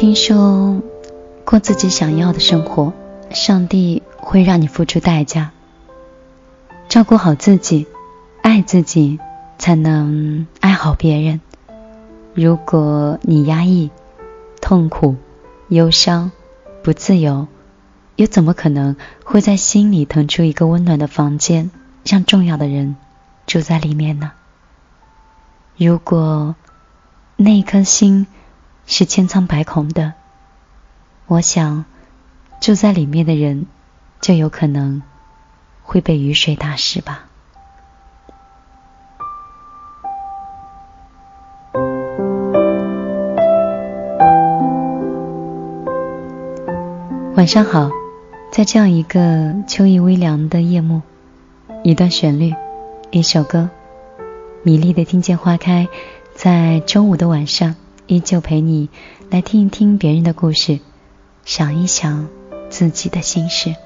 听说过自己想要的生活，上帝会让你付出代价。照顾好自己，爱自己，才能爱好别人。如果你压抑、痛苦、忧伤、不自由，又怎么可能会在心里腾出一个温暖的房间，让重要的人住在里面呢？如果那颗心是千疮百孔的，我想住在里面的人就有可能会被雨水打湿吧。晚上好，在这样一个秋意微凉的夜幕，一段旋律，一首歌，米粒的听见花开，在周五的晚上，依旧陪你来听一听别人的故事，想一想自己的心事。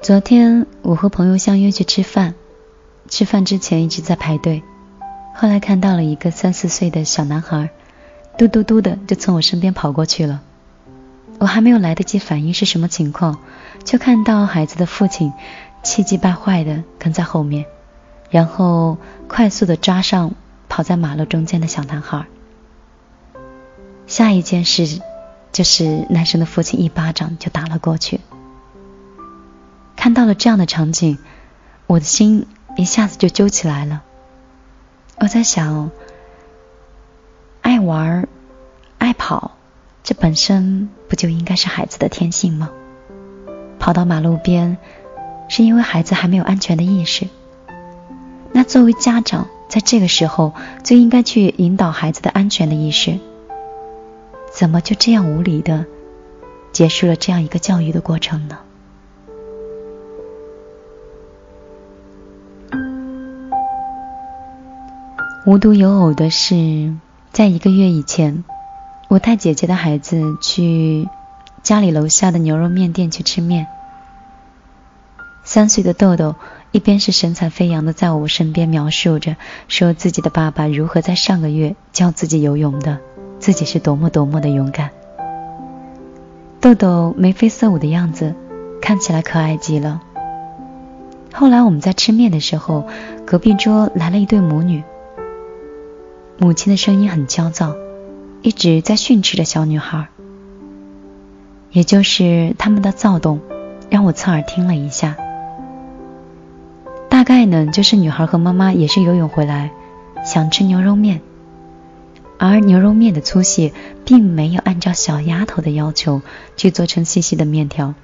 昨天我和朋友相约去吃饭，吃饭之前一直在排队，后来看到了一个三四岁的小男孩，嘟嘟嘟的就从我身边跑过去了。我还没有来得及反应是什么情况，就看到孩子的父亲气急败坏的跟在后面，然后快速的抓上跑在马路中间的小男孩。下一件事就是男生的父亲一巴掌就打了过去。看到了这样的场景，我的心一下子就揪起来了。我在想，爱玩、爱跑，这本身不就应该是孩子的天性吗？跑到马路边，是因为孩子还没有安全的意识。那作为家长，在这个时候就应该去引导孩子的安全的意识。怎么就这样无理的结束了这样一个教育的过程呢？无独有偶的是，在一个月以前，我带姐姐的孩子去家里楼下的牛肉面店去吃面。三岁的豆豆一边是神采飞扬的在我身边描述着，说自己的爸爸如何在上个月教自己游泳的，自己是多么多么的勇敢。豆豆眉飞色舞的样子，看起来可爱极了。后来我们在吃面的时候，隔壁桌来了一对母女。母亲的声音很焦躁，一直在训斥着小女孩。也就是他们的躁动，让我侧耳听了一下。大概呢，就是女孩和妈妈也是游泳回来，想吃牛肉面，而牛肉面的粗细并没有按照小丫头的要求去做成细细的面条。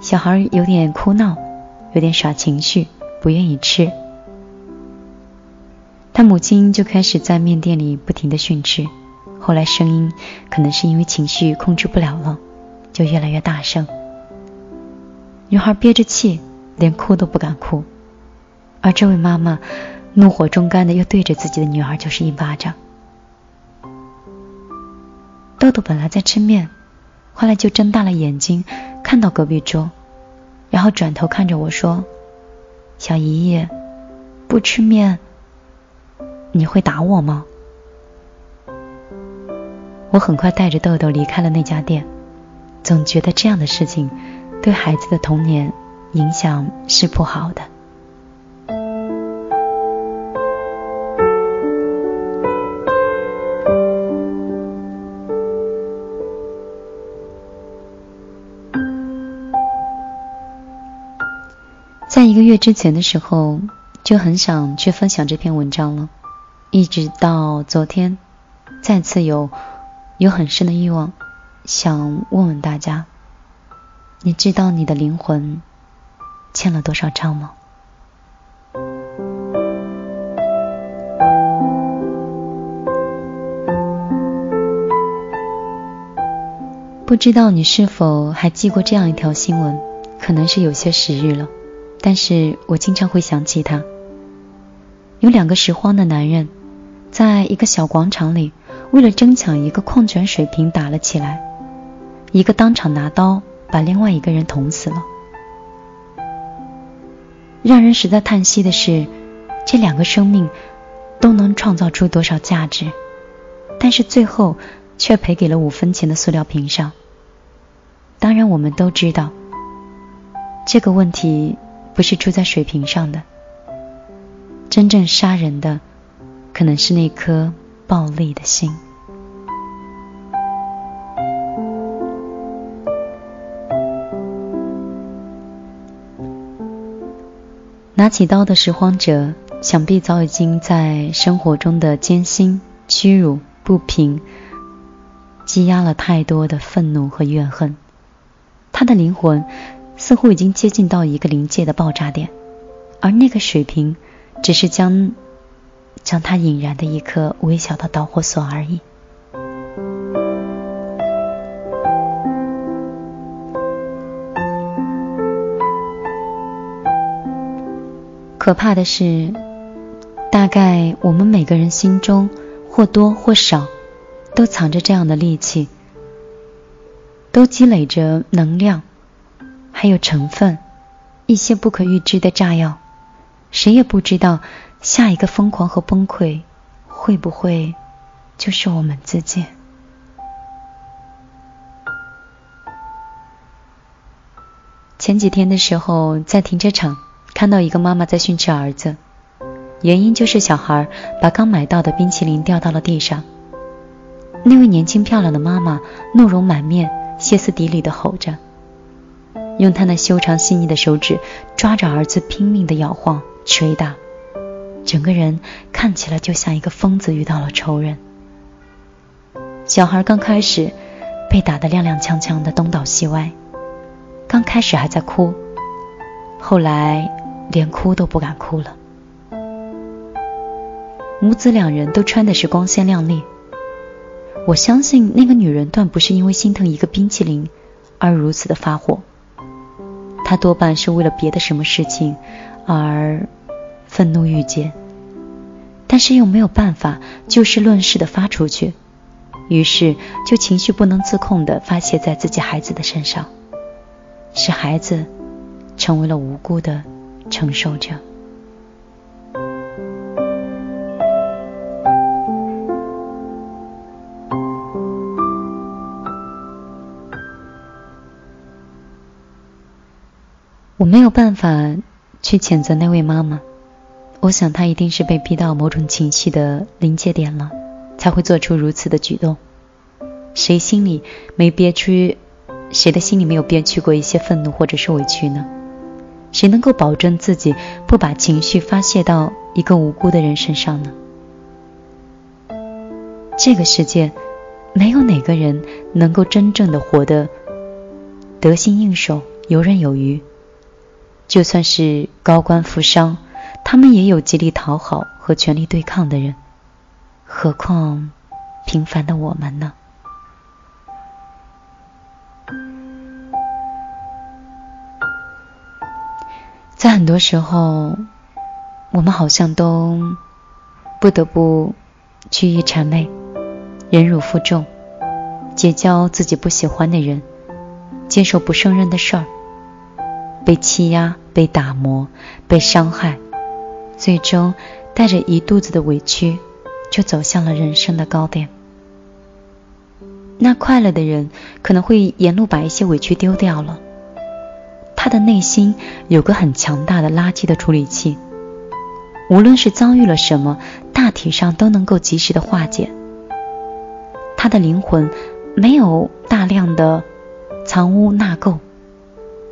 小孩有点哭闹，有点耍情绪，不愿意吃。他母亲就开始在面店里不停的训斥，后来声音可能是因为情绪控制不了了，就越来越大声。女孩憋着气，连哭都不敢哭，而这位妈妈怒火中干的又对着自己的女儿就是一巴掌。豆豆本来在吃面，后来就睁大了眼睛看到隔壁桌，然后转头看着我说：“小姨姨，不吃面。”你会打我吗？我很快带着豆豆离开了那家店，总觉得这样的事情对孩子的童年影响是不好的。在一个月之前的时候，就很想去分享这篇文章了。一直到昨天，再次有有很深的欲望，想问问大家：你知道你的灵魂欠了多少账吗？不知道你是否还记过这样一条新闻？可能是有些时日了，但是我经常会想起它。有两个拾荒的男人。在一个小广场里，为了争抢一个矿泉水瓶打了起来，一个当场拿刀把另外一个人捅死了。让人实在叹息的是，这两个生命都能创造出多少价值，但是最后却赔给了五分钱的塑料瓶上。当然，我们都知道，这个问题不是出在水瓶上的，真正杀人的可能是那颗暴力的心。拿起刀的拾荒者，想必早已经在生活中的艰辛、屈辱、不平，积压了太多的愤怒和怨恨。他的灵魂似乎已经接近到一个临界的爆炸点，而那个水平，只是将将它引燃的一颗微小的导火索而已。可怕的是，大概我们每个人心中或多或少都藏着这样的戾气，都积累着能量，还有成分，一些不可预知的炸药。谁也不知道下一个疯狂和崩溃会不会就是我们自己。前几天的时候，在停车场。看到一个妈妈在训斥儿子，原因就是小孩把刚买到的冰淇淋掉到了地上。那位年轻漂亮的妈妈怒容满面，歇斯底里的吼着，用她那修长细腻的手指抓着儿子拼命的摇晃、捶打，整个人看起来就像一个疯子遇到了仇人。小孩刚开始被打得踉踉跄跄的东倒西歪，刚开始还在哭，后来。连哭都不敢哭了。母子两人都穿的是光鲜亮丽，我相信那个女人断不是因为心疼一个冰淇淋而如此的发火，她多半是为了别的什么事情而愤怒欲结，但是又没有办法就事论事的发出去，于是就情绪不能自控的发泄在自己孩子的身上，使孩子成为了无辜的。承受者。我没有办法去谴责那位妈妈，我想他一定是被逼到某种情绪的临界点了，才会做出如此的举动。谁心里没憋屈？谁的心里没有憋屈过一些愤怒或者是委屈呢？谁能够保证自己不把情绪发泄到一个无辜的人身上呢？这个世界没有哪个人能够真正的活得得心应手、游刃有余。就算是高官富商，他们也有极力讨好和全力对抗的人，何况平凡的我们呢？在很多时候，我们好像都不得不趋于谄媚、忍辱负重，结交自己不喜欢的人，接受不胜任的事儿，被欺压、被打磨、被伤害，最终带着一肚子的委屈，就走向了人生的高点。那快乐的人可能会沿路把一些委屈丢掉了。他的内心有个很强大的垃圾的处理器，无论是遭遇了什么，大体上都能够及时的化解。他的灵魂没有大量的藏污纳垢，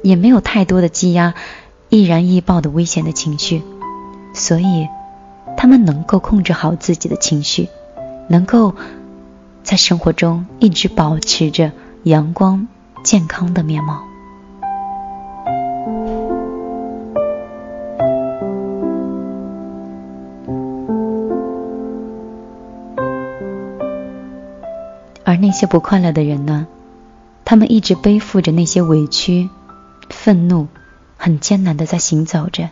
也没有太多的积压易燃易爆的危险的情绪，所以他们能够控制好自己的情绪，能够在生活中一直保持着阳光健康的面貌。而那些不快乐的人呢？他们一直背负着那些委屈、愤怒，很艰难的在行走着，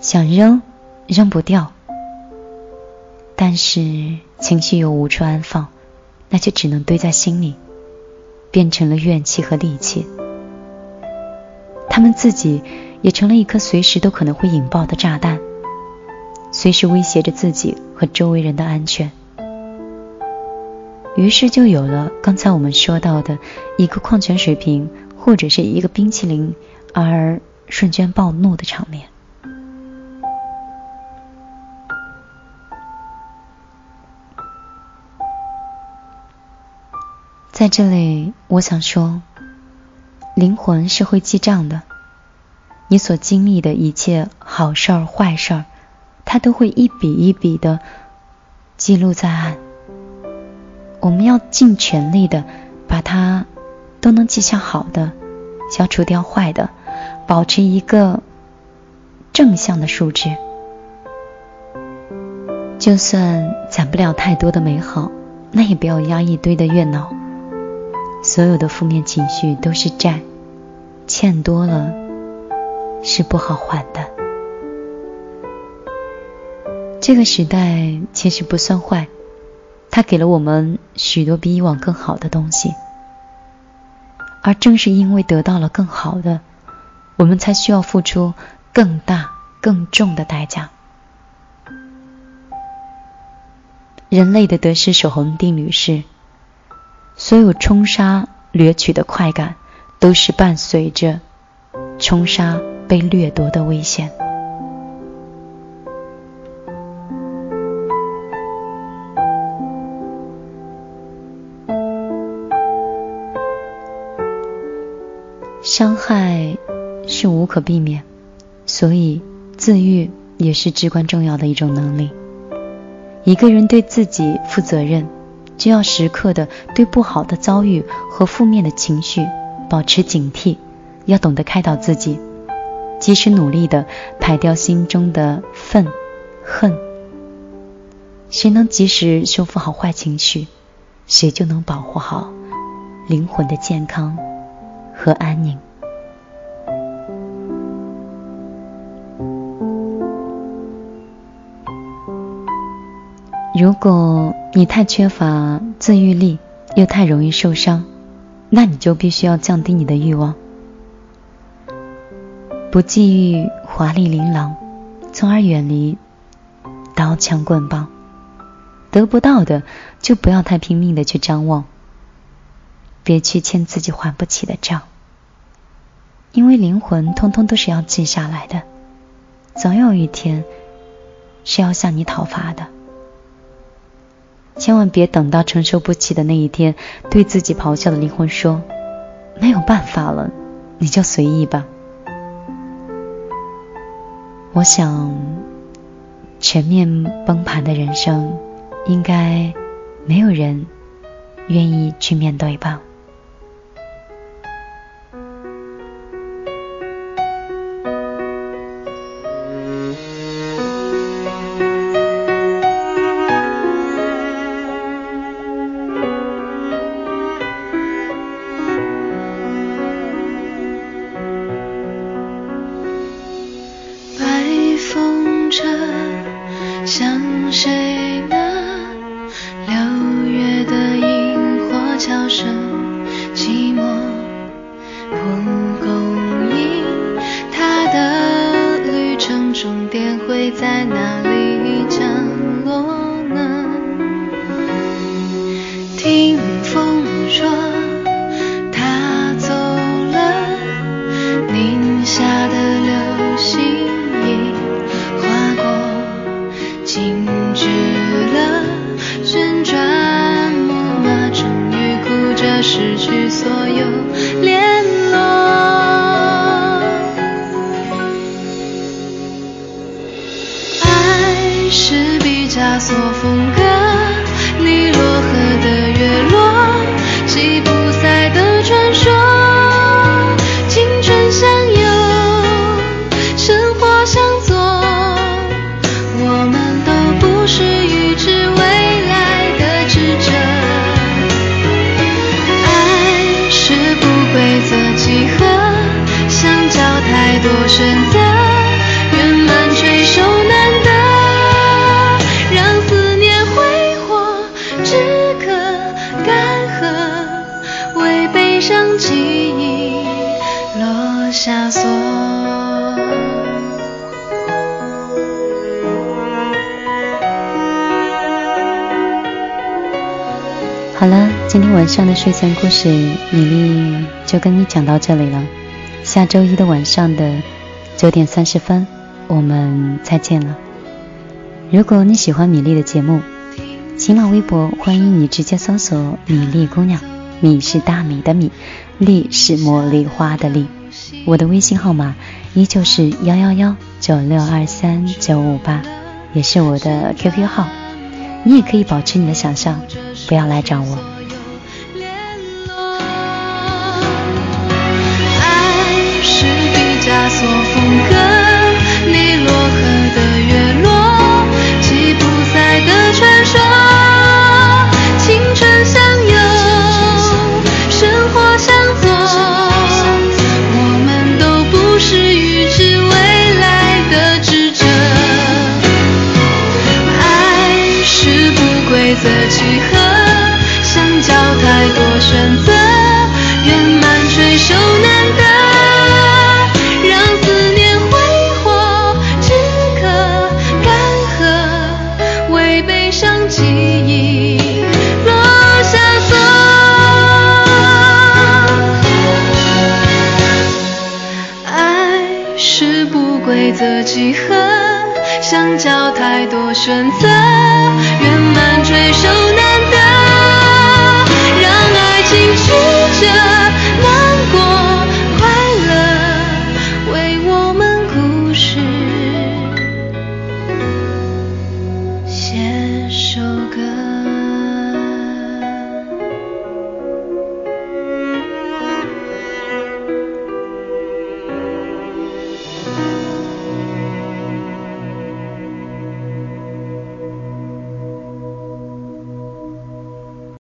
想扔，扔不掉，但是情绪又无处安放，那就只能堆在心里，变成了怨气和戾气，他们自己也成了一颗随时都可能会引爆的炸弹，随时威胁着自己和周围人的安全。于是就有了刚才我们说到的一个矿泉水瓶或者是一个冰淇淋而瞬间暴怒的场面。在这里，我想说，灵魂是会记账的。你所经历的一切好事儿、坏事儿，它都会一笔一笔的记录在案。我们要尽全力的把它都能记下好的，消除掉坏的，保持一个正向的数值。就算攒不了太多的美好，那也不要压一堆的怨恼。所有的负面情绪都是债，欠多了是不好还的。这个时代其实不算坏，它给了我们许多比以往更好的东西，而正是因为得到了更好的，我们才需要付出更大、更重的代价。人类的得失守恒定律是。所有冲杀掠取的快感，都是伴随着冲杀被掠夺的危险。伤害是无可避免，所以自愈也是至关重要的一种能力。一个人对自己负责任。就要时刻的对不好的遭遇和负面的情绪保持警惕，要懂得开导自己，及时努力的排掉心中的愤恨。谁能及时修复好坏情绪，谁就能保护好灵魂的健康和安宁。如果你太缺乏自愈力，又太容易受伤，那你就必须要降低你的欲望，不觊觎华丽琳琅，从而远离刀枪棍棒。得不到的就不要太拼命的去张望，别去欠自己还不起的账，因为灵魂通通都是要记下来的，总有一天是要向你讨伐的。千万别等到承受不起的那一天，对自己咆哮的灵魂说：“没有办法了，你就随意吧。”我想，全面崩盘的人生，应该没有人愿意去面对吧。下锁。好了，今天晚上的睡前故事，米粒就跟你讲到这里了。下周一的晚上的九点三十分，我们再见了。如果你喜欢米粒的节目，新浪微博欢迎你直接搜索“米粒姑娘”，米是大米的米，粒是茉莉花的粒。我的微信号码依旧是幺幺幺九六二三九五八，也是我的 QQ 号。你也可以保持你的想象，不要来找我。爱是毕加索风格，尼罗河的月落，吉普赛的色几何